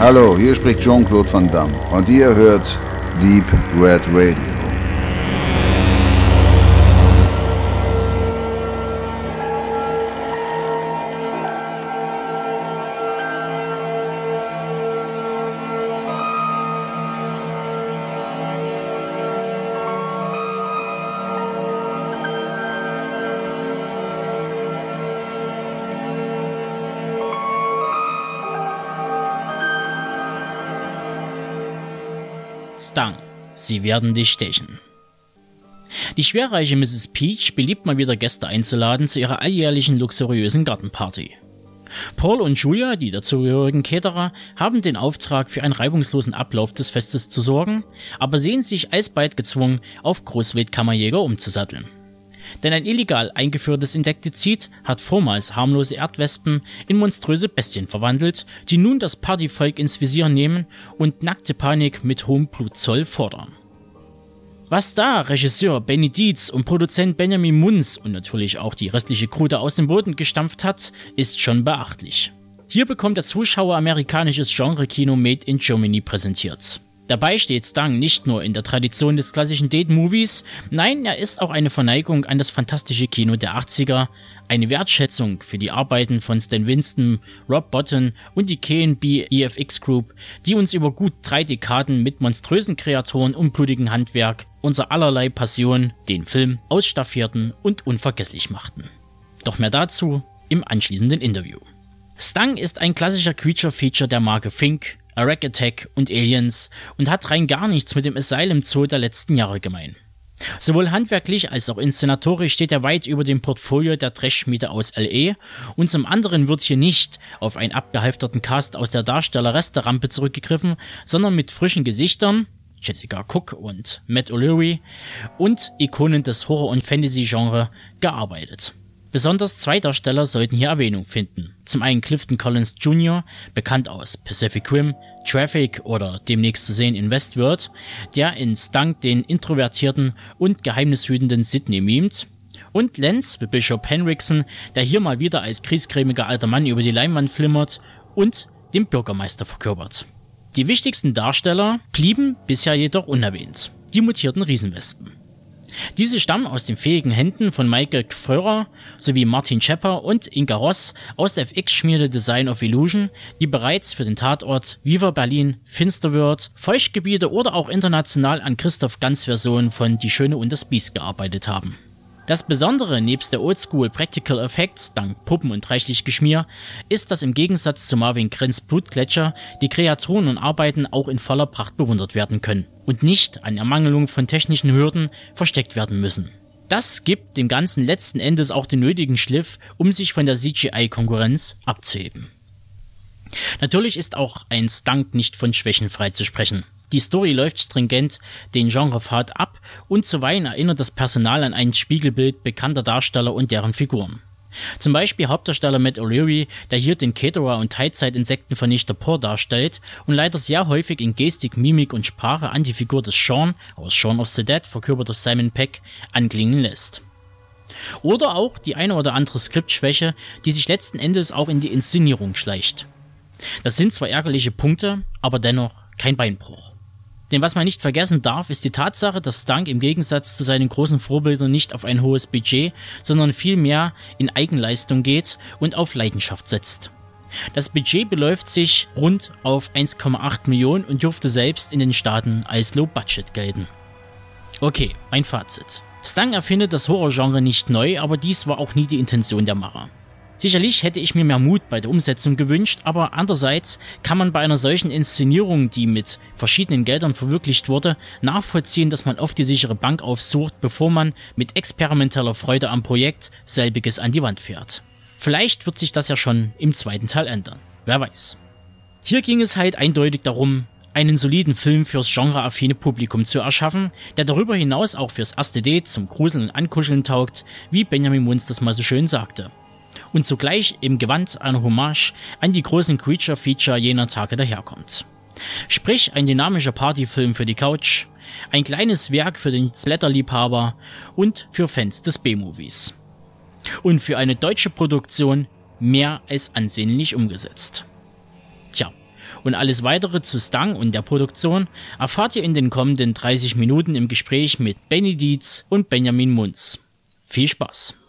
Hallo, hier spricht Jean-Claude Van Damme und ihr hört Deep Red Radio. Sie werden dich stechen. Die schwerreiche Mrs. Peach beliebt mal wieder Gäste einzuladen zu ihrer alljährlichen luxuriösen Gartenparty. Paul und Julia, die dazugehörigen Caterer, haben den Auftrag, für einen reibungslosen Ablauf des Festes zu sorgen, aber sehen sich alsbald gezwungen, auf Großwildkammerjäger umzusatteln. Denn ein illegal eingeführtes Insektizid hat vormals harmlose Erdwespen in monströse Bestien verwandelt, die nun das Partyvolk ins Visier nehmen und nackte Panik mit hohem Blutzoll fordern. Was da Regisseur Benny Dietz und Produzent Benjamin Munz und natürlich auch die restliche Crew aus dem Boden gestampft hat, ist schon beachtlich. Hier bekommt der Zuschauer amerikanisches Genre-Kino Made in Germany präsentiert. Dabei steht Stang nicht nur in der Tradition des klassischen Date-Movies, nein, er ist auch eine Verneigung an das fantastische Kino der 80er, eine Wertschätzung für die Arbeiten von Stan Winston, Rob Botton und die KNB EFX Group, die uns über gut drei Dekaden mit monströsen Kreatoren und blutigem Handwerk unser allerlei Passion, den Film, ausstaffierten und unvergesslich machten. Doch mehr dazu im anschließenden Interview. Stang ist ein klassischer Creature-Feature der Marke Fink, Rack Attack und Aliens und hat rein gar nichts mit dem Asylum Zoo der letzten Jahre gemein. Sowohl handwerklich als auch inszenatorisch steht er weit über dem Portfolio der Trash-Schmiede aus LE und zum anderen wird hier nicht auf einen abgehalfterten Cast aus der Darsteller-Resterampe zurückgegriffen, sondern mit frischen Gesichtern, Jessica Cook und Matt O'Leary und Ikonen des Horror- und Fantasy-Genre gearbeitet. Besonders zwei Darsteller sollten hier Erwähnung finden. Zum einen Clifton Collins Jr., bekannt aus Pacific Rim, Traffic oder demnächst zu sehen in Westworld, der in Stunk den introvertierten und geheimnishütenden Sidney mimt. Und Lance, Bishop Henriksen, der hier mal wieder als kriescremiger alter Mann über die Leinwand flimmert und den Bürgermeister verkörpert. Die wichtigsten Darsteller blieben bisher jedoch unerwähnt. Die mutierten Riesenwespen. Diese stammen aus den fähigen Händen von Michael Kfeurer sowie Martin Schepper und Inga Ross aus der FX-Schmiede Design of Illusion, die bereits für den Tatort Viva Berlin, Finsterwörth, Feuchtgebiete oder auch international an Christoph Ganz Version von Die Schöne und das Biest gearbeitet haben. Das Besondere nebst der Oldschool Practical Effects, dank Puppen und reichlich Geschmier, ist, dass im Gegensatz zu Marvin Krenz Blutgletscher die Kreaturen und Arbeiten auch in voller Pracht bewundert werden können und nicht an Ermangelung von technischen Hürden versteckt werden müssen. Das gibt dem Ganzen letzten Endes auch den nötigen Schliff, um sich von der CGI-Konkurrenz abzuheben. Natürlich ist auch ein Stunk nicht von Schwächen freizusprechen. Die Story läuft stringent den Genrepfad ab und zuweilen erinnert das Personal an ein Spiegelbild bekannter Darsteller und deren Figuren. Zum Beispiel Hauptdarsteller Matt O'Leary, der hier den Caterer und Teilzeit-Insektenvernichter Poor darstellt und leider sehr häufig in Gestik, Mimik und Sprache an die Figur des Sean aus Shaun of the Dead, verkörpert durch Simon Peck, anklingen lässt. Oder auch die eine oder andere Skriptschwäche, die sich letzten Endes auch in die Inszenierung schleicht. Das sind zwar ärgerliche Punkte, aber dennoch kein Beinbruch. Denn was man nicht vergessen darf, ist die Tatsache, dass Stunk im Gegensatz zu seinen großen Vorbildern nicht auf ein hohes Budget, sondern vielmehr in Eigenleistung geht und auf Leidenschaft setzt. Das Budget beläuft sich rund auf 1,8 Millionen und dürfte selbst in den Staaten als Low Budget gelten. Okay, mein Fazit. Stang erfindet das Horrorgenre nicht neu, aber dies war auch nie die Intention der Macher. Sicherlich hätte ich mir mehr Mut bei der Umsetzung gewünscht, aber andererseits kann man bei einer solchen Inszenierung, die mit verschiedenen Geldern verwirklicht wurde, nachvollziehen, dass man oft die sichere Bank aufsucht, bevor man mit experimenteller Freude am Projekt selbiges an die Wand fährt. Vielleicht wird sich das ja schon im zweiten Teil ändern. Wer weiß. Hier ging es halt eindeutig darum, einen soliden Film fürs genreaffine Publikum zu erschaffen, der darüber hinaus auch fürs erste Date zum Gruseln und Ankuscheln taugt, wie Benjamin Munz das mal so schön sagte und zugleich im Gewand einer Hommage an die großen Creature-Feature jener Tage daherkommt. Sprich, ein dynamischer Partyfilm für die Couch, ein kleines Werk für den Splatter-Liebhaber und für Fans des B-Movies. Und für eine deutsche Produktion mehr als ansehnlich umgesetzt. Tja, Und alles weitere zu Stang und der Produktion erfahrt ihr in den kommenden 30 Minuten im Gespräch mit Benny Dietz und Benjamin Munz. Viel Spaß!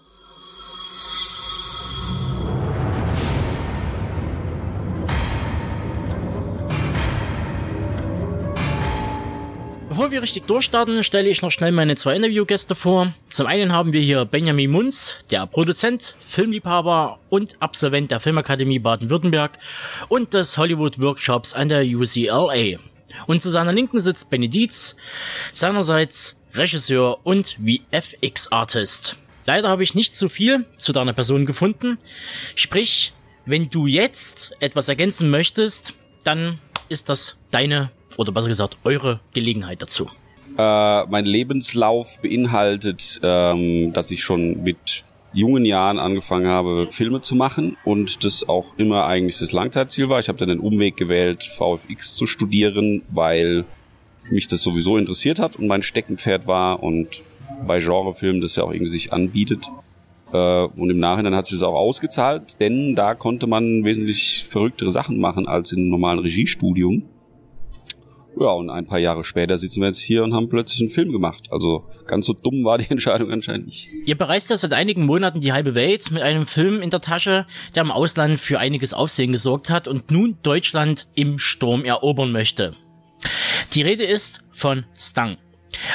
Bevor wir richtig durchstarten, stelle ich noch schnell meine zwei Interviewgäste vor. Zum einen haben wir hier Benjamin Munz, der Produzent, Filmliebhaber und Absolvent der Filmakademie Baden-Württemberg und des Hollywood Workshops an der UCLA. Und zu seiner Linken sitzt Benny Dietz, seinerseits Regisseur und VFX-Artist. Leider habe ich nicht so viel zu deiner Person gefunden. Sprich, wenn du jetzt etwas ergänzen möchtest, dann ist das deine oder besser gesagt eure Gelegenheit dazu? Äh, mein Lebenslauf beinhaltet, ähm, dass ich schon mit jungen Jahren angefangen habe, Filme zu machen und das auch immer eigentlich das Langzeitziel war. Ich habe dann den Umweg gewählt, VFX zu studieren, weil mich das sowieso interessiert hat und mein Steckenpferd war und bei Genrefilmen das ja auch irgendwie sich anbietet. Äh, und im Nachhinein hat sich das auch ausgezahlt, denn da konnte man wesentlich verrücktere Sachen machen als in einem normalen Regiestudium. Ja, und ein paar Jahre später sitzen wir jetzt hier und haben plötzlich einen Film gemacht. Also ganz so dumm war die Entscheidung anscheinend nicht. Ihr bereist ja seit einigen Monaten die halbe Welt mit einem Film in der Tasche, der im Ausland für einiges Aufsehen gesorgt hat und nun Deutschland im Sturm erobern möchte. Die Rede ist von Stang.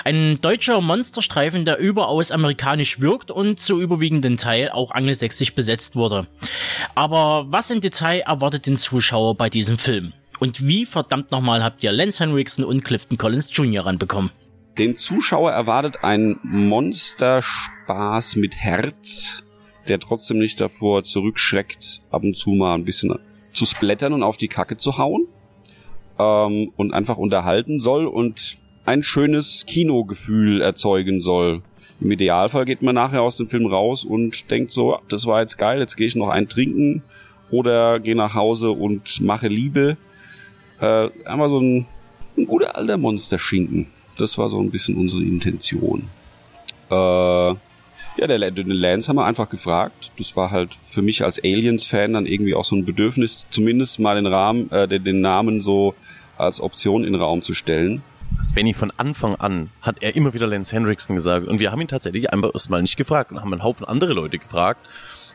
Ein deutscher Monsterstreifen, der überaus amerikanisch wirkt und zu überwiegenden Teil auch angelsächsisch besetzt wurde. Aber was im Detail erwartet den Zuschauer bei diesem Film? Und wie verdammt nochmal habt ihr Lance Henriksen und Clifton Collins Jr. ranbekommen? Den Zuschauer erwartet ein Monsterspaß mit Herz, der trotzdem nicht davor zurückschreckt, ab und zu mal ein bisschen zu splattern und auf die Kacke zu hauen. Ähm, und einfach unterhalten soll und ein schönes Kinogefühl erzeugen soll. Im Idealfall geht man nachher aus dem Film raus und denkt so, das war jetzt geil, jetzt gehe ich noch ein trinken oder gehe nach Hause und mache Liebe äh, einmal so ein, ein guter alter Monster-Schinken. Das war so ein bisschen unsere Intention. Äh, ja, der, den Lance haben wir einfach gefragt. Das war halt für mich als Aliens-Fan dann irgendwie auch so ein Bedürfnis, zumindest mal den Rahmen, äh, den, den Namen so als Option in den Raum zu stellen. Svenny von Anfang an hat er immer wieder Lance Hendrickson gesagt und wir haben ihn tatsächlich einfach erstmal nicht gefragt und haben einen Haufen andere Leute gefragt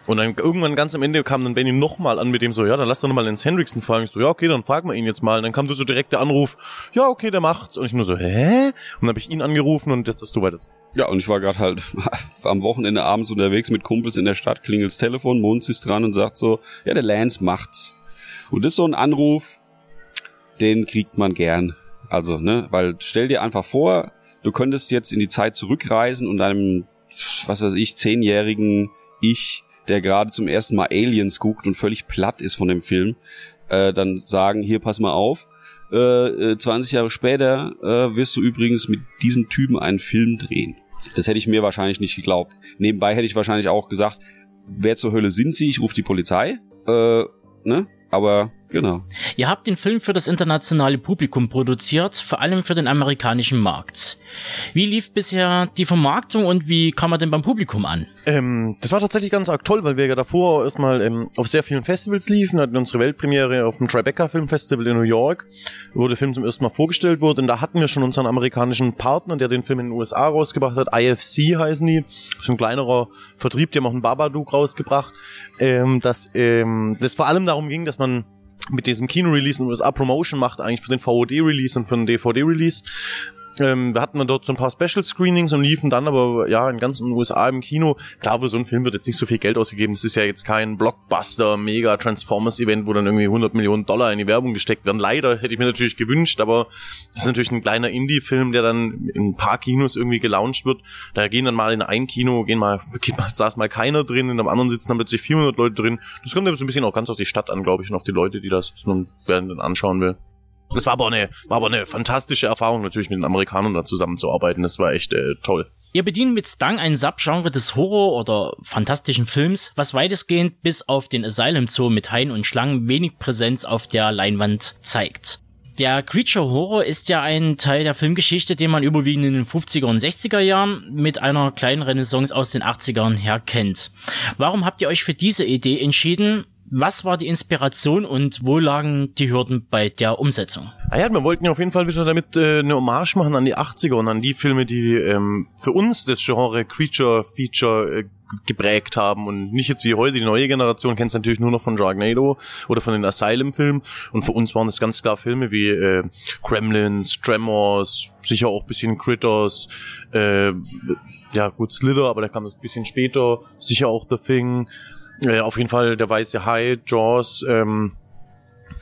und dann irgendwann ganz am Ende kam dann Benny nochmal an mit dem so, ja, dann lass doch nochmal Lance Hendrickson fragen. Ich so, ja, okay, dann fragen wir ihn jetzt mal. Und dann kam so direkt der Anruf, ja, okay, der macht's. Und ich nur so, hä? Und dann habe ich ihn angerufen und jetzt hast du weiter. Ja, und ich war gerade halt am Wochenende abends unterwegs mit Kumpels in der Stadt, klingelt's Telefon, Mons ist dran und sagt so, ja, der Lance macht's. Und das ist so ein Anruf, den kriegt man gern. Also, ne, weil stell dir einfach vor, du könntest jetzt in die Zeit zurückreisen und einem, was weiß ich, zehnjährigen Ich der gerade zum ersten Mal Aliens guckt und völlig platt ist von dem Film, äh, dann sagen, hier pass mal auf, äh, 20 äh, Jahre später äh, wirst du übrigens mit diesem Typen einen Film drehen. Das hätte ich mir wahrscheinlich nicht geglaubt. Nebenbei hätte ich wahrscheinlich auch gesagt, wer zur Hölle sind sie? Ich rufe die Polizei. Äh, ne? Aber genau. Ihr habt den Film für das internationale Publikum produziert, vor allem für den amerikanischen Markt. Wie lief bisher die Vermarktung und wie kam er denn beim Publikum an? Ähm, das war tatsächlich ganz arg toll, weil wir ja davor erstmal ähm, auf sehr vielen Festivals liefen, hatten unsere Weltpremiere auf dem Tribeca Film Festival in New York, wo der Film zum ersten Mal vorgestellt wurde und da hatten wir schon unseren amerikanischen Partner, der den Film in den USA rausgebracht hat, IFC heißen die, das ist ein kleinerer Vertrieb, die haben auch einen Babadook rausgebracht, ähm, dass ähm, das vor allem darum ging, dass man mit diesem Kino-Release in USA Promotion macht, eigentlich für den VOD-Release und für den DVD-Release. Ähm, wir hatten dann dort so ein paar Special Screenings und liefen dann aber ja in ganzen USA im Kino. Klar, für so ein Film wird jetzt nicht so viel Geld ausgegeben. Es ist ja jetzt kein Blockbuster, mega Transformers Event, wo dann irgendwie 100 Millionen Dollar in die Werbung gesteckt werden. Leider hätte ich mir natürlich gewünscht, aber das ist natürlich ein kleiner Indie-Film, der dann in ein paar Kinos irgendwie gelauncht wird. Da gehen dann mal in ein Kino, gehen mal, geht mal, saß mal keiner drin, in einem anderen sitzen dann plötzlich 400 Leute drin. Das kommt aber so ein bisschen auch ganz auf die Stadt an, glaube ich, und auf die Leute, die da sitzen und werden dann anschauen will. Das war aber eine, war aber eine fantastische Erfahrung, natürlich mit den Amerikanern da zusammenzuarbeiten. Das war echt äh, toll. Ihr bedient mit Stang ein Subgenre des Horror- oder fantastischen Films, was weitestgehend bis auf den Asylum Zoo mit Haien und Schlangen wenig Präsenz auf der Leinwand zeigt. Der Creature Horror ist ja ein Teil der Filmgeschichte, den man überwiegend in den 50er und 60er Jahren mit einer kleinen Renaissance aus den 80ern her kennt. Warum habt ihr euch für diese Idee entschieden? Was war die Inspiration und wo lagen die Hürden bei der Umsetzung? Ah ja, wir wollten ja auf jeden Fall wieder damit äh, eine Hommage machen an die 80er und an die Filme, die ähm, für uns das Genre Creature Feature äh, geprägt haben und nicht jetzt wie heute die neue Generation kennt es natürlich nur noch von Sharknado oder von den Asylum-Filmen und für uns waren es ganz klar Filme wie äh, Gremlins, Tremors, sicher auch bisschen Critters, äh, ja gut Slither, aber der kam ein bisschen später, sicher auch The Thing, äh, auf jeden Fall der weiße Hai, Jaws, ähm,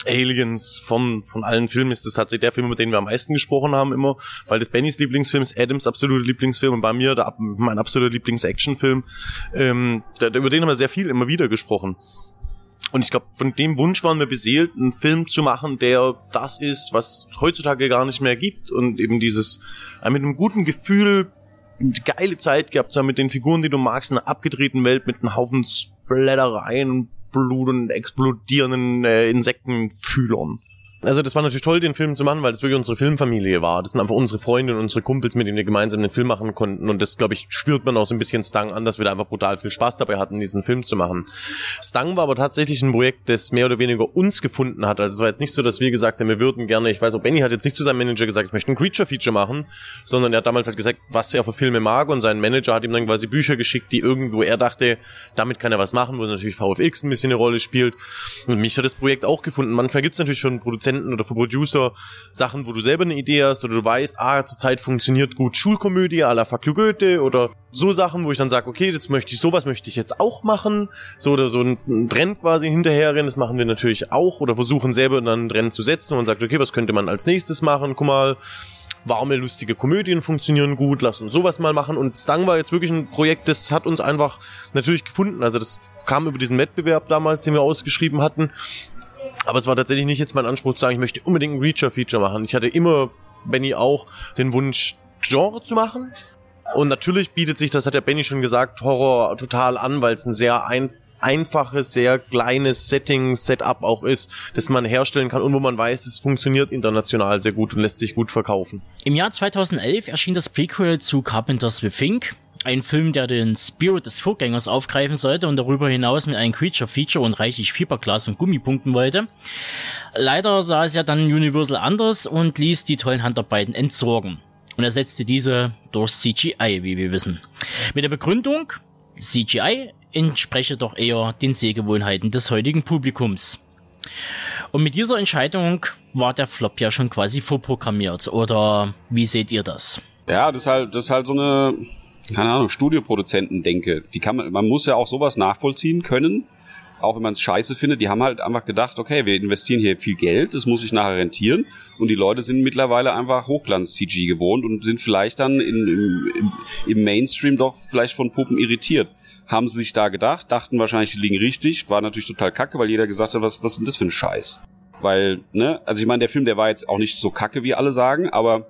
Aliens von, von allen Filmen ist das tatsächlich der Film, über den wir am meisten gesprochen haben immer, weil das Bennys Lieblingsfilm ist Adams absolute Lieblingsfilm und bei mir der, mein absoluter Lieblings-Actionfilm. Ähm, der, über den haben wir sehr viel immer wieder gesprochen. Und ich glaube, von dem Wunsch waren wir beseelt, einen Film zu machen, der das ist, was heutzutage gar nicht mehr gibt und eben dieses äh, mit einem guten Gefühl eine geile Zeit gehabt zu haben mit den Figuren, die du magst, in einer abgedrehten Welt mit einem Haufen Splattereien, Blut und explodierenden äh, Insektenfühlern. Also das war natürlich toll, den Film zu machen, weil das wirklich unsere Filmfamilie war. Das sind einfach unsere Freunde und unsere Kumpels, mit denen wir gemeinsam den Film machen konnten. Und das, glaube ich, spürt man auch so ein bisschen Stang an, dass wir da einfach brutal viel Spaß dabei hatten, diesen Film zu machen. Stang war aber tatsächlich ein Projekt, das mehr oder weniger uns gefunden hat. Also es war jetzt nicht so, dass wir gesagt haben, wir würden gerne, ich weiß auch, Benny hat jetzt nicht zu seinem Manager gesagt, ich möchte ein Creature-Feature machen, sondern er hat damals halt gesagt, was er für Filme mag und sein Manager hat ihm dann quasi Bücher geschickt, die irgendwo er dachte, damit kann er was machen, wo natürlich VFX ein bisschen eine Rolle spielt. Und mich hat das Projekt auch gefunden. Manchmal gibt es natürlich für einen Produzenten oder für Producer Producer Sachen, wo du selber eine Idee hast oder du weißt, ah, zurzeit funktioniert gut Schulkomödie à la Fuck you Goethe oder so Sachen, wo ich dann sage, okay, jetzt möchte ich sowas möchte ich jetzt auch machen, so oder so ein Trend quasi hinterherrennen, das machen wir natürlich auch oder versuchen selber dann einen Trend zu setzen und sagt, okay, was könnte man als nächstes machen? Guck mal, warme, lustige Komödien funktionieren gut, lass uns sowas mal machen. Und Stang war jetzt wirklich ein Projekt, das hat uns einfach natürlich gefunden. Also das kam über diesen Wettbewerb damals, den wir ausgeschrieben hatten. Aber es war tatsächlich nicht jetzt mein Anspruch zu sagen, ich möchte unbedingt ein Reacher-Feature machen. Ich hatte immer, Benny auch, den Wunsch, Genre zu machen. Und natürlich bietet sich, das hat der Benny schon gesagt, Horror total an, weil es ein sehr ein, einfaches, sehr kleines Setting, Setup auch ist, das man herstellen kann und wo man weiß, es funktioniert international sehr gut und lässt sich gut verkaufen. Im Jahr 2011 erschien das Prequel zu Carpenter's The Fink, ein Film, der den Spirit des Vorgängers aufgreifen sollte und darüber hinaus mit einem Creature-Feature und reichlich Fiberglas und Gummipunkten wollte. Leider sah es ja dann Universal anders und ließ die tollen Handarbeiten entsorgen. Und ersetzte diese durch CGI, wie wir wissen. Mit der Begründung, CGI entspreche doch eher den Sehgewohnheiten des heutigen Publikums. Und mit dieser Entscheidung war der Flop ja schon quasi vorprogrammiert. Oder wie seht ihr das? Ja, das ist halt, das ist halt so eine, keine Ahnung, Studioproduzenten denke. Die kann man, man muss ja auch sowas nachvollziehen können, auch wenn man es scheiße findet. Die haben halt einfach gedacht, okay, wir investieren hier viel Geld, das muss sich nachher rentieren. Und die Leute sind mittlerweile einfach Hochglanz-CG gewohnt und sind vielleicht dann in, im, im Mainstream doch vielleicht von Puppen irritiert. Haben sie sich da gedacht, dachten wahrscheinlich, die liegen richtig, war natürlich total kacke, weil jeder gesagt hat, was, was ist denn das für ein Scheiß? Weil, ne, also ich meine, der Film, der war jetzt auch nicht so kacke, wie alle sagen, aber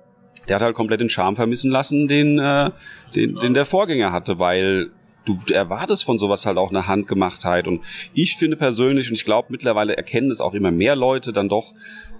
der hat halt komplett den Charme vermissen lassen, den, äh, den, den der Vorgänger hatte, weil du erwartest von sowas halt auch eine Handgemachtheit. Und ich finde persönlich, und ich glaube mittlerweile erkennen es auch immer mehr Leute dann doch,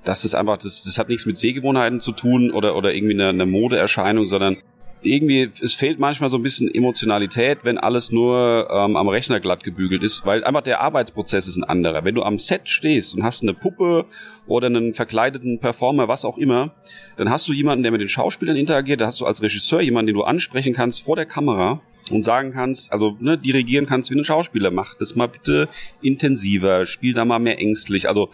dass es einfach, das, das hat nichts mit Sehgewohnheiten zu tun oder, oder irgendwie eine, eine Modeerscheinung, sondern irgendwie, es fehlt manchmal so ein bisschen Emotionalität, wenn alles nur ähm, am Rechner glatt gebügelt ist, weil einfach der Arbeitsprozess ist ein anderer. Wenn du am Set stehst und hast eine Puppe oder einen verkleideten Performer, was auch immer, dann hast du jemanden, der mit den Schauspielern interagiert, da hast du als Regisseur jemanden, den du ansprechen kannst vor der Kamera und sagen kannst, also ne, dirigieren kannst wie ein Schauspieler, mach das mal bitte intensiver, spiel da mal mehr ängstlich. Also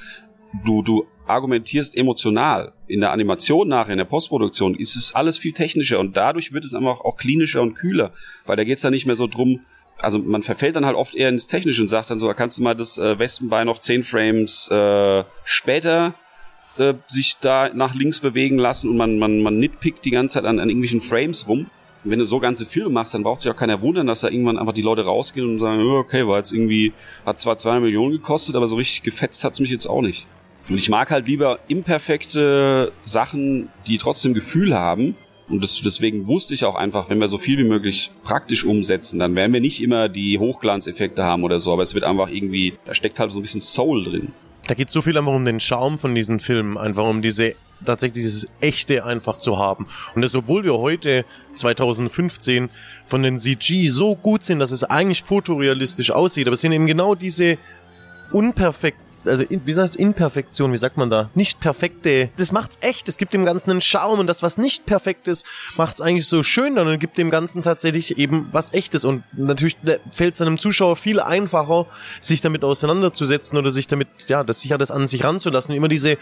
du, du argumentierst emotional. In der Animation nachher, in der Postproduktion, ist es alles viel technischer und dadurch wird es einfach auch klinischer und kühler, weil da geht's dann nicht mehr so drum, also man verfällt dann halt oft eher ins Technische und sagt dann so, kannst du mal das äh, Westenbein noch zehn Frames äh, später äh, sich da nach links bewegen lassen und man, man, man nitpickt die ganze Zeit an, an irgendwelchen Frames rum. Und wenn du so ganze Filme machst, dann braucht sich auch keiner wundern, dass da irgendwann einfach die Leute rausgehen und sagen, okay, war jetzt irgendwie, hat zwar zwei Millionen gekostet, aber so richtig gefetzt hat's mich jetzt auch nicht. Und ich mag halt lieber imperfekte Sachen, die trotzdem Gefühl haben. Und das, deswegen wusste ich auch einfach, wenn wir so viel wie möglich praktisch umsetzen, dann werden wir nicht immer die Hochglanzeffekte haben oder so, aber es wird einfach irgendwie, da steckt halt so ein bisschen Soul drin. Da geht so viel einfach um den Charme von diesen Filmen, einfach um diese tatsächlich dieses Echte einfach zu haben. Und das, obwohl wir heute 2015 von den CG so gut sind, dass es eigentlich fotorealistisch aussieht, aber es sind eben genau diese unperfekt also in, wie heißt Imperfektion, wie sagt man da? Nicht perfekte. Das macht's echt. Es gibt dem Ganzen einen Charme und das, was nicht perfekt ist, macht's eigentlich so schön dann und gibt dem Ganzen tatsächlich eben was echtes. Und natürlich fällt es einem Zuschauer viel einfacher, sich damit auseinanderzusetzen oder sich damit, ja, das sicher das an sich ranzulassen. Immer diese,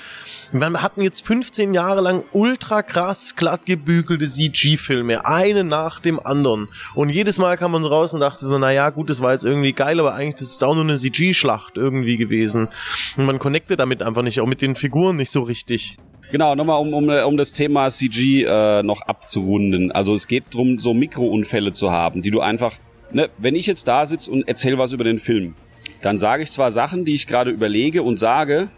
wir hatten jetzt 15 Jahre lang ultra krass glatt gebügelte CG-Filme, eine nach dem anderen. Und jedes Mal kam man raus und dachte so, naja, gut, das war jetzt irgendwie geil, aber eigentlich das ist auch nur eine CG-Schlacht irgendwie gewesen. Und man connectet damit einfach nicht, auch mit den Figuren nicht so richtig. Genau, nochmal um, um, um das Thema CG äh, noch abzurunden. Also es geht darum, so Mikrounfälle zu haben, die du einfach, ne, wenn ich jetzt da sitze und erzähle was über den Film, dann sage ich zwar Sachen, die ich gerade überlege und sage,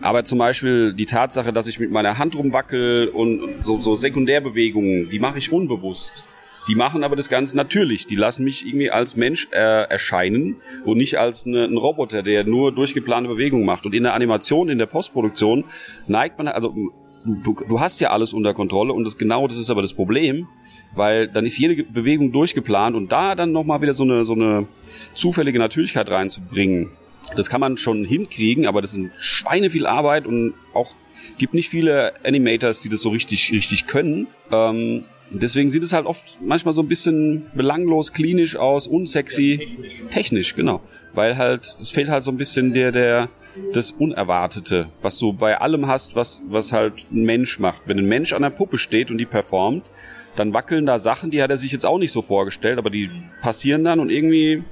aber zum Beispiel die Tatsache, dass ich mit meiner Hand rumwackel und so, so Sekundärbewegungen, die mache ich unbewusst. Die machen aber das Ganze natürlich. Die lassen mich irgendwie als Mensch äh, erscheinen und nicht als eine, ein Roboter, der nur durchgeplante Bewegungen macht. Und in der Animation, in der Postproduktion neigt man, also du, du hast ja alles unter Kontrolle und das genau das ist aber das Problem, weil dann ist jede Bewegung durchgeplant und da dann nochmal wieder so eine, so eine zufällige Natürlichkeit reinzubringen, das kann man schon hinkriegen, aber das ein Schweine viel Arbeit und auch gibt nicht viele Animators, die das so richtig, richtig können. Ähm, Deswegen sieht es halt oft manchmal so ein bisschen belanglos, klinisch aus, unsexy. Technisch. technisch. genau. Weil halt, es fehlt halt so ein bisschen der, der, das Unerwartete, was du bei allem hast, was, was halt ein Mensch macht. Wenn ein Mensch an der Puppe steht und die performt, dann wackeln da Sachen, die hat er sich jetzt auch nicht so vorgestellt, aber die passieren dann und irgendwie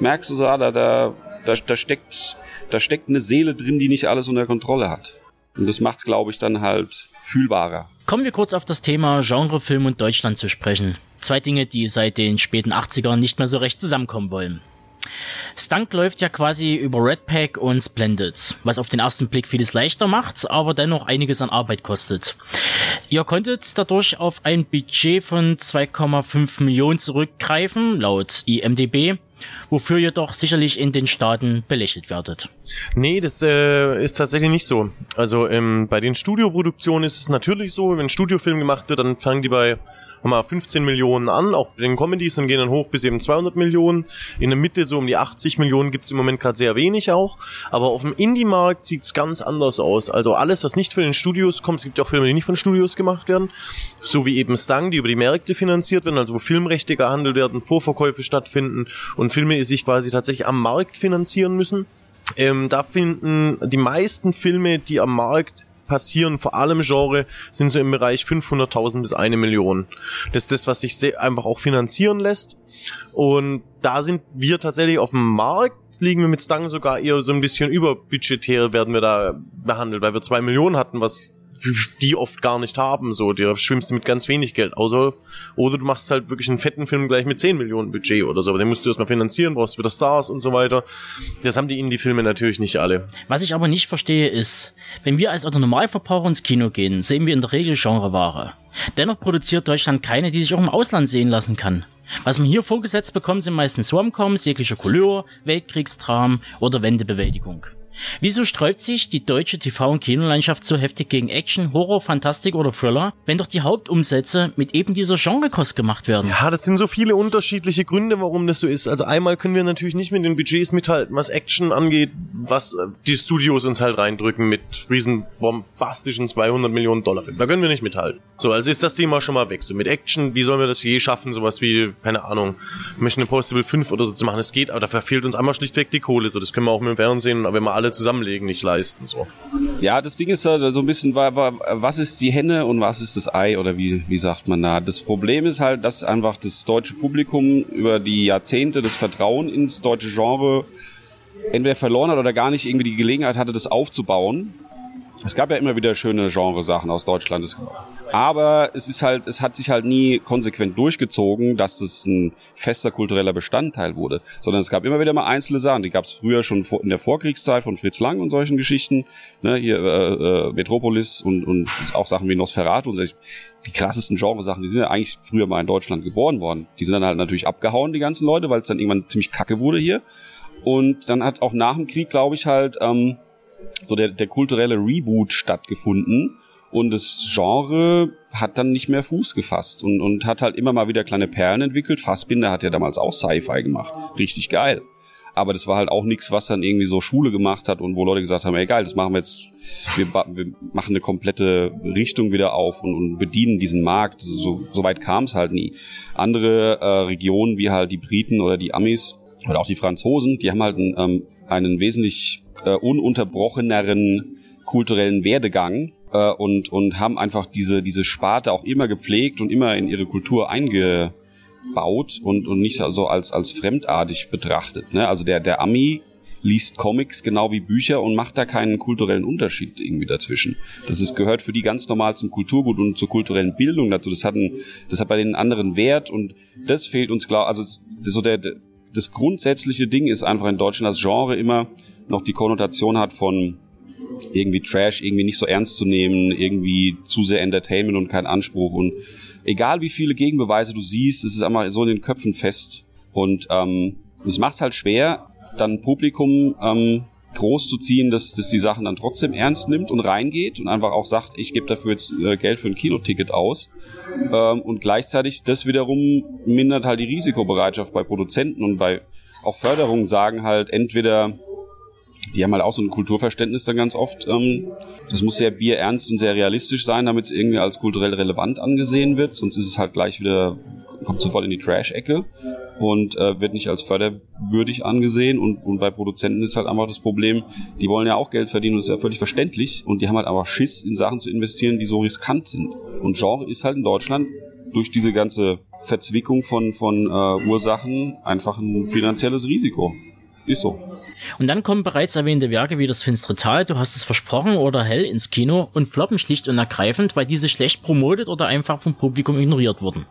merkst du so, ah, da, da, da, da steckt, da steckt eine Seele drin, die nicht alles unter Kontrolle hat. Und das macht's, glaube ich, dann halt fühlbarer. Kommen wir kurz auf das Thema Genrefilm und Deutschland zu sprechen. Zwei Dinge, die seit den späten 80ern nicht mehr so recht zusammenkommen wollen. Stunk läuft ja quasi über Redpack und Splendid, was auf den ersten Blick vieles leichter macht, aber dennoch einiges an Arbeit kostet. Ihr konntet dadurch auf ein Budget von 2,5 Millionen zurückgreifen, laut IMDB, wofür ihr doch sicherlich in den Staaten belächelt werdet. Nee, das äh, ist tatsächlich nicht so. Also ähm, bei den Studioproduktionen ist es natürlich so, wenn ein Studiofilm gemacht wird, dann fangen die bei mal 15 Millionen an, auch bei den Comedies und gehen dann hoch bis eben 200 Millionen. In der Mitte so um die 80 Millionen gibt's im Moment gerade sehr wenig auch. Aber auf dem Indie-Markt sieht's ganz anders aus. Also alles, was nicht von den Studios kommt, es gibt ja auch Filme, die nicht von Studios gemacht werden, so wie eben Stang, die über die Märkte finanziert werden, also wo Filmrechte gehandelt werden, Vorverkäufe stattfinden und Filme sich quasi tatsächlich am Markt finanzieren müssen. Ähm, da finden die meisten Filme, die am Markt passieren, vor allem Genre, sind so im Bereich 500.000 bis eine Million. Das ist das, was sich einfach auch finanzieren lässt. Und da sind wir tatsächlich auf dem Markt, liegen wir mit Stang sogar eher so ein bisschen überbudgetär werden wir da behandelt, weil wir zwei Millionen hatten, was die oft gar nicht haben. So, der schwimmst du mit ganz wenig Geld. Außer, oder du machst halt wirklich einen fetten Film gleich mit 10 Millionen Budget oder so. Aber den musst du erstmal finanzieren, brauchst wieder Stars und so weiter. Das haben die Indie-Filme natürlich nicht alle. Was ich aber nicht verstehe ist, wenn wir als Autonormalverbraucher ins Kino gehen, sehen wir in der Regel Genreware. Dennoch produziert Deutschland keine, die sich auch im Ausland sehen lassen kann. Was man hier vorgesetzt bekommt, sind meistens Romcoms jeglicher Couleur, Weltkriegstram oder Wendebewältigung. Wieso sträubt sich die deutsche TV- und Kinolandschaft so heftig gegen Action, Horror, Fantastik oder Thriller, wenn doch die Hauptumsätze mit eben dieser Genrekost gemacht werden? Ja, das sind so viele unterschiedliche Gründe, warum das so ist. Also einmal können wir natürlich nicht mit den Budgets mithalten, was Action angeht, was äh, die Studios uns halt reindrücken mit riesen bombastischen 200 Millionen Dollar Filmen. Da können wir nicht mithalten. So, also ist das Thema schon mal weg. So mit Action, wie sollen wir das je schaffen, sowas wie, keine Ahnung, Mission Impossible 5 oder so zu machen? Es geht, aber dafür fehlt uns einmal schlichtweg die Kohle. So, das können wir auch mit dem Fernsehen, wenn wir alle alle zusammenlegen nicht leisten. So. Ja, das Ding ist so ein bisschen, was ist die Henne und was ist das Ei oder wie, wie sagt man da? Das Problem ist halt, dass einfach das deutsche Publikum über die Jahrzehnte das Vertrauen ins deutsche Genre entweder verloren hat oder gar nicht irgendwie die Gelegenheit hatte, das aufzubauen. Es gab ja immer wieder schöne Genresachen aus Deutschland. Aber es ist halt, es hat sich halt nie konsequent durchgezogen, dass es ein fester kultureller Bestandteil wurde, sondern es gab immer wieder mal einzelne Sachen. Die gab es früher schon in der Vorkriegszeit von Fritz Lang und solchen Geschichten, ne, hier äh, äh, Metropolis und, und auch Sachen wie Nosferatu und so. Die krassesten Genresachen, die sind ja eigentlich früher mal in Deutschland geboren worden. Die sind dann halt natürlich abgehauen, die ganzen Leute, weil es dann irgendwann ziemlich kacke wurde hier. Und dann hat auch nach dem Krieg, glaube ich, halt ähm, so der, der kulturelle Reboot stattgefunden und das Genre hat dann nicht mehr Fuß gefasst und, und hat halt immer mal wieder kleine Perlen entwickelt. Fassbinder hat ja damals auch Sci-Fi gemacht. Richtig geil. aber das war halt auch nichts, was dann irgendwie so Schule gemacht hat und wo Leute gesagt haben, egal, das machen wir jetzt, wir, wir machen eine komplette Richtung wieder auf und, und bedienen diesen Markt. So, so weit kam es halt nie. Andere äh, Regionen wie halt die Briten oder die Amis oder auch die Franzosen, die haben halt einen, ähm, einen wesentlich äh, ununterbrocheneren kulturellen Werdegang äh, und, und haben einfach diese, diese Sparte auch immer gepflegt und immer in ihre Kultur eingebaut und, und nicht so als, als fremdartig betrachtet. Ne? Also der, der Ami liest Comics genau wie Bücher und macht da keinen kulturellen Unterschied irgendwie dazwischen. Das ist, gehört für die ganz normal zum Kulturgut und zur kulturellen Bildung dazu. Das hat, einen, das hat bei den anderen Wert und das fehlt uns klar. Also so der, das grundsätzliche Ding ist einfach in Deutschland, das Genre immer noch die Konnotation hat von irgendwie Trash, irgendwie nicht so ernst zu nehmen, irgendwie zu sehr Entertainment und kein Anspruch. Und egal wie viele Gegenbeweise du siehst, es ist einfach so in den Köpfen fest. Und ähm, es macht halt schwer, dann Publikum ähm, groß zu ziehen, dass, dass die Sachen dann trotzdem ernst nimmt und reingeht und einfach auch sagt, ich gebe dafür jetzt äh, Geld für ein Kinoticket aus. Ähm, und gleichzeitig das wiederum mindert halt die Risikobereitschaft bei Produzenten und bei auch Förderungen sagen halt entweder die haben halt auch so ein Kulturverständnis dann ganz oft. Ähm, das muss sehr bierernst und sehr realistisch sein, damit es irgendwie als kulturell relevant angesehen wird. Sonst ist es halt gleich wieder, kommt sofort in die Trash-Ecke und äh, wird nicht als förderwürdig angesehen. Und, und bei Produzenten ist halt einfach das Problem, die wollen ja auch Geld verdienen und das ist ja völlig verständlich. Und die haben halt aber Schiss, in Sachen zu investieren, die so riskant sind. Und Genre ist halt in Deutschland durch diese ganze Verzwickung von, von äh, Ursachen einfach ein finanzielles Risiko. Ist so. Und dann kommen bereits erwähnte Werke wie das Finstere Tal, du hast es versprochen, oder Hell ins Kino und floppen schlicht und ergreifend, weil diese schlecht promotet oder einfach vom Publikum ignoriert wurden.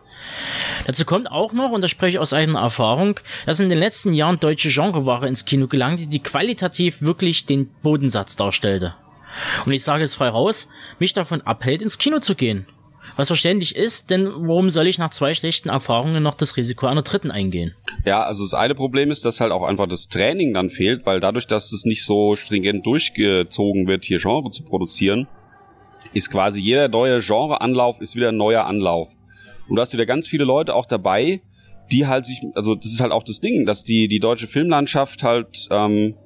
Dazu kommt auch noch, und da spreche ich aus eigener Erfahrung, dass in den letzten Jahren deutsche Genreware ins Kino gelangte, die qualitativ wirklich den Bodensatz darstellte. Und ich sage es frei raus, mich davon abhält, ins Kino zu gehen. Was verständlich ist, denn warum soll ich nach zwei schlechten Erfahrungen noch das Risiko einer dritten eingehen? Ja, also das eine Problem ist, dass halt auch einfach das Training dann fehlt, weil dadurch, dass es nicht so stringent durchgezogen wird, hier Genre zu produzieren, ist quasi jeder neue Genreanlauf ist wieder ein neuer Anlauf. Und du hast wieder ganz viele Leute auch dabei, die halt sich, also das ist halt auch das Ding, dass die, die deutsche Filmlandschaft halt ähm,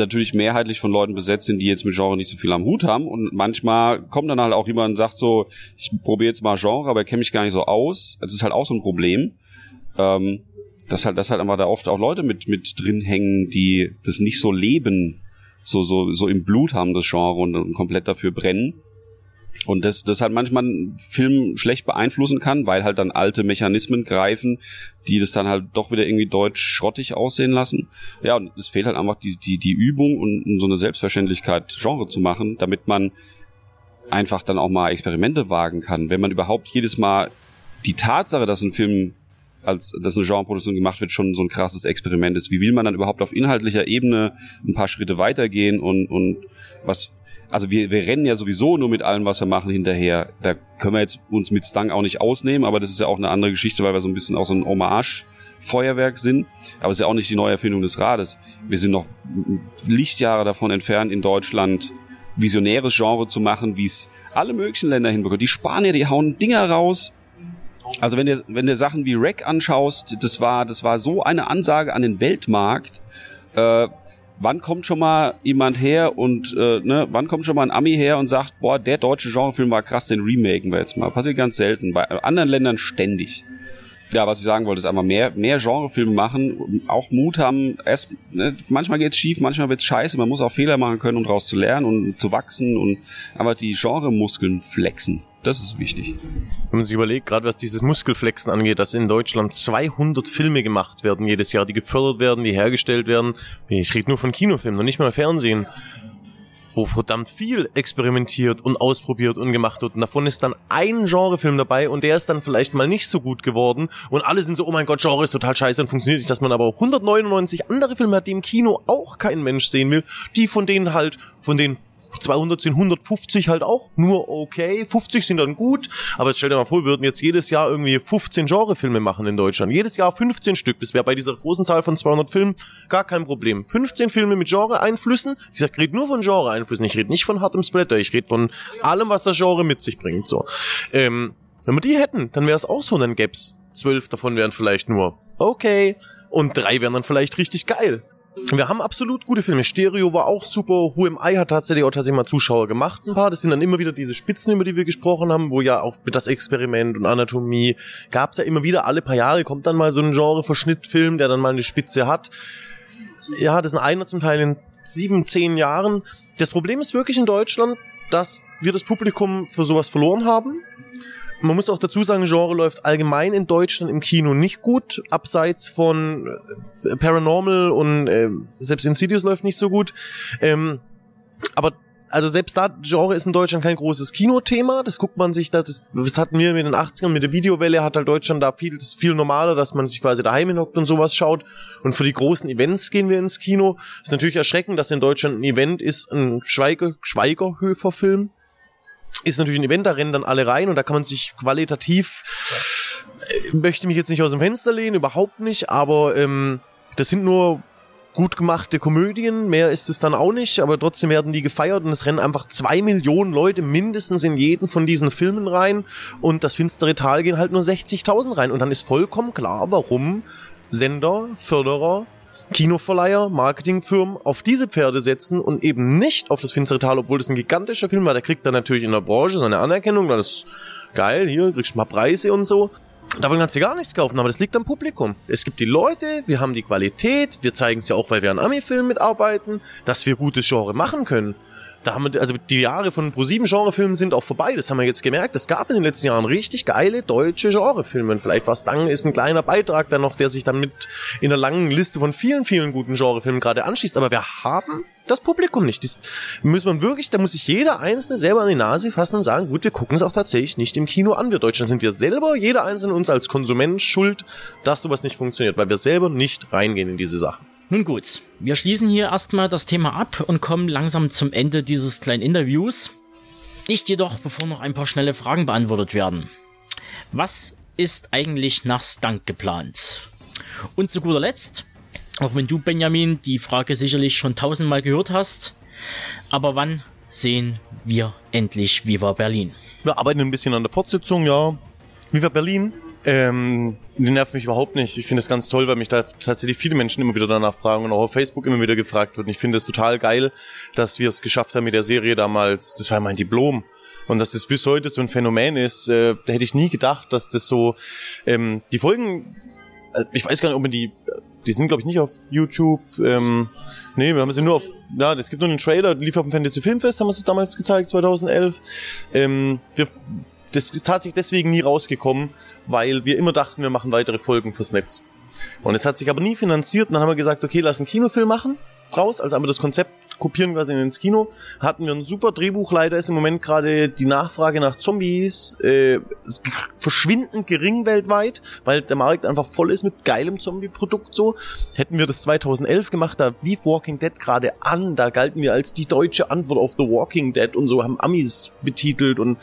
natürlich mehrheitlich von Leuten besetzt sind, die jetzt mit Genre nicht so viel am Hut haben. Und manchmal kommt dann halt auch jemand und sagt so, ich probiere jetzt mal Genre, aber kenne mich gar nicht so aus. Das ist halt auch so ein Problem. Ähm, dass halt, dass halt einfach da oft auch Leute mit, mit drin hängen, die das nicht so leben, so, so, so im Blut haben, das Genre und, und komplett dafür brennen. Und das, das halt manchmal einen Film schlecht beeinflussen kann, weil halt dann alte Mechanismen greifen, die das dann halt doch wieder irgendwie deutsch schrottig aussehen lassen. Ja, und es fehlt halt einfach die, die, die Übung und, und so eine Selbstverständlichkeit, Genre zu machen, damit man einfach dann auch mal Experimente wagen kann. Wenn man überhaupt jedes Mal die Tatsache, dass ein Film als dass eine Genreproduktion gemacht wird, schon so ein krasses Experiment ist. Wie will man dann überhaupt auf inhaltlicher Ebene ein paar Schritte weitergehen und, und was also wir, wir rennen ja sowieso nur mit allem, was wir machen, hinterher. Da können wir jetzt uns mit Stang auch nicht ausnehmen, aber das ist ja auch eine andere Geschichte, weil wir so ein bisschen auch so ein Hommage Feuerwerk sind, aber es ist ja auch nicht die Neuerfindung des Rades. Wir sind noch Lichtjahre davon entfernt, in Deutschland visionäres Genre zu machen, wie es alle möglichen Länder hinbekommen. Die Spanier, die hauen Dinger raus. Also wenn du, wenn du Sachen wie Rack anschaust, das war, das war so eine Ansage an den Weltmarkt. Äh, wann kommt schon mal jemand her und äh, ne, wann kommt schon mal ein Ami her und sagt, boah, der deutsche Genrefilm war krass, den remaken wir jetzt mal. Passiert ganz selten. Bei anderen Ländern ständig. Ja, was ich sagen wollte, ist einfach mehr, mehr Genrefilme machen, auch Mut haben. Erst, ne, manchmal geht's schief, manchmal wird's scheiße. Man muss auch Fehler machen können, um daraus zu lernen und zu wachsen und aber die Genremuskeln flexen. Das ist wichtig. Wenn man sich überlegt, gerade was dieses Muskelflexen angeht, dass in Deutschland 200 Filme gemacht werden jedes Jahr, die gefördert werden, die hergestellt werden. Ich rede nur von Kinofilmen, noch nicht mal Fernsehen wo verdammt viel experimentiert und ausprobiert und gemacht wird. Und davon ist dann ein Genrefilm dabei und der ist dann vielleicht mal nicht so gut geworden. Und alle sind so, oh mein Gott, Genre ist total scheiße und funktioniert nicht, dass man aber 199 andere Filme hat, die im Kino auch kein Mensch sehen will, die von denen halt, von den 200 sind 150 halt auch nur okay. 50 sind dann gut. Aber jetzt stell dir mal vor, wir würden jetzt jedes Jahr irgendwie 15 Genrefilme machen in Deutschland. Jedes Jahr 15 Stück. Das wäre bei dieser großen Zahl von 200 Filmen gar kein Problem. 15 Filme mit Genre-Einflüssen. Ich sag, rede nur von Genre-Einflüssen. Ich rede nicht von hartem Splatter. Ich rede von allem, was das Genre mit sich bringt. So. Ähm, wenn wir die hätten, dann wäre es auch so, dann gäb's zwölf davon wären vielleicht nur okay und drei wären dann vielleicht richtig geil. Wir haben absolut gute Filme. Stereo war auch super. Who Am I hat tatsächlich auch tatsächlich mal Zuschauer gemacht. Ein paar. Das sind dann immer wieder diese Spitzen, über die wir gesprochen haben, wo ja auch mit das Experiment und Anatomie gab's ja immer wieder. Alle paar Jahre kommt dann mal so ein Genre-Verschnittfilm, der dann mal eine Spitze hat. Ja, das ist einer zum Teil in sieben, zehn Jahren. Das Problem ist wirklich in Deutschland, dass wir das Publikum für sowas verloren haben. Man muss auch dazu sagen, Genre läuft allgemein in Deutschland im Kino nicht gut. Abseits von äh, Paranormal und äh, selbst Insidious läuft nicht so gut. Ähm, aber also selbst da, Genre ist in Deutschland kein großes Kinothema. Das guckt man sich, das, das hatten wir in den 80ern mit der Videowelle, hat halt Deutschland da viel, das ist viel normaler, dass man sich quasi daheim hinhockt und sowas schaut. Und für die großen Events gehen wir ins Kino. Ist natürlich erschreckend, dass in Deutschland ein Event ist, ein Schweiger, Schweigerhöfer-Film ist natürlich ein Event, da rennen dann alle rein und da kann man sich qualitativ, äh, möchte mich jetzt nicht aus dem Fenster lehnen, überhaupt nicht, aber ähm, das sind nur gut gemachte Komödien, mehr ist es dann auch nicht, aber trotzdem werden die gefeiert und es rennen einfach zwei Millionen Leute mindestens in jeden von diesen Filmen rein und das finstere Tal gehen halt nur 60.000 rein und dann ist vollkommen klar, warum Sender, Förderer, Kinoverleiher, Marketingfirmen auf diese Pferde setzen und eben nicht auf das finstere Tal, obwohl das ein gigantischer Film war. Der kriegt dann natürlich in der Branche seine Anerkennung, das ist geil, hier kriegst du mal Preise und so. Davon kannst du gar nichts kaufen, aber das liegt am Publikum. Es gibt die Leute, wir haben die Qualität, wir zeigen es ja auch, weil wir an Ami-Filmen mitarbeiten, dass wir gutes Genre machen können da haben wir, also die Jahre von Pro7 Genrefilmen sind auch vorbei. Das haben wir jetzt gemerkt. Es gab in den letzten Jahren richtig geile deutsche Genrefilme. Vielleicht was dann ist ein kleiner Beitrag dann noch, der sich dann mit in einer langen Liste von vielen, vielen guten Genrefilmen gerade anschließt. Aber wir haben das Publikum nicht. Das muss man wirklich, da muss sich jeder Einzelne selber an die Nase fassen und sagen, gut, wir gucken es auch tatsächlich nicht im Kino an. Wir Deutschen sind wir selber, jeder Einzelne uns als Konsument schuld, dass sowas nicht funktioniert, weil wir selber nicht reingehen in diese Sachen. Nun gut, wir schließen hier erstmal das Thema ab und kommen langsam zum Ende dieses kleinen Interviews. Nicht jedoch, bevor noch ein paar schnelle Fragen beantwortet werden. Was ist eigentlich nach Stunk geplant? Und zu guter Letzt, auch wenn du, Benjamin, die Frage sicherlich schon tausendmal gehört hast, aber wann sehen wir endlich Viva Berlin? Wir arbeiten ein bisschen an der Fortsetzung, ja. Viva Berlin ähm, die nervt mich überhaupt nicht. Ich finde es ganz toll, weil mich da tatsächlich viele Menschen immer wieder danach fragen und auch auf Facebook immer wieder gefragt wird. Und ich finde es total geil, dass wir es geschafft haben mit der Serie damals. Das war mein Diplom. Und dass das bis heute so ein Phänomen ist, äh, da hätte ich nie gedacht, dass das so, ähm, die Folgen, äh, ich weiß gar nicht, ob man die, die sind glaube ich nicht auf YouTube, ähm, nee, wir haben sie nur auf, ja, es gibt nur einen Trailer, lief auf dem Fantasy Filmfest, haben wir es damals gezeigt, 2011. Ähm, wir das ist tatsächlich deswegen nie rausgekommen, weil wir immer dachten, wir machen weitere Folgen fürs Netz. Und es hat sich aber nie finanziert und dann haben wir gesagt, okay, lass einen Kinofilm machen raus, also haben wir das Konzept kopieren quasi ins Kino. Hatten wir ein super Drehbuch, leider ist im Moment gerade die Nachfrage nach Zombies äh, verschwindend gering weltweit, weil der Markt einfach voll ist mit geilem Zombie-Produkt so. Hätten wir das 2011 gemacht, da lief Walking Dead gerade an, da galten wir als die deutsche Antwort auf The Walking Dead und so, haben Amis betitelt und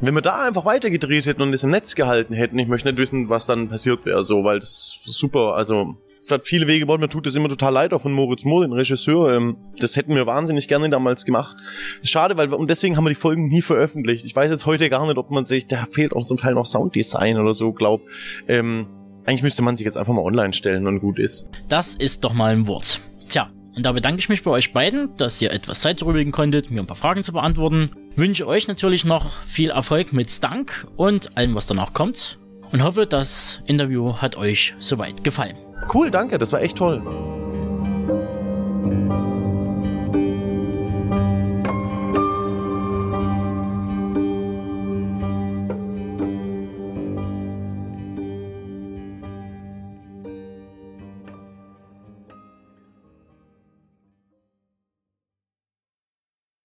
wenn wir da einfach weitergedreht hätten und es im Netz gehalten hätten, ich möchte nicht wissen, was dann passiert wäre, so, weil das super, also hat viele Wege gebaut. Mir tut das immer total leid, auch von Moritz Mohr, den Regisseur. Ähm, das hätten wir wahnsinnig gerne damals gemacht. ist schade, weil und deswegen haben wir die Folgen nie veröffentlicht. Ich weiß jetzt heute gar nicht, ob man sich, da fehlt auch zum Teil noch Sounddesign oder so, glaub. Ähm, eigentlich müsste man sich jetzt einfach mal online stellen und gut ist. Das ist doch mal ein Wort. Tja, und da bedanke ich mich bei euch beiden, dass ihr etwas Zeit drüber konntet, mir ein paar Fragen zu beantworten. Wünsche euch natürlich noch viel Erfolg mit Stank und allem, was danach kommt. Und hoffe, das Interview hat euch soweit gefallen. Cool, danke, das war echt toll.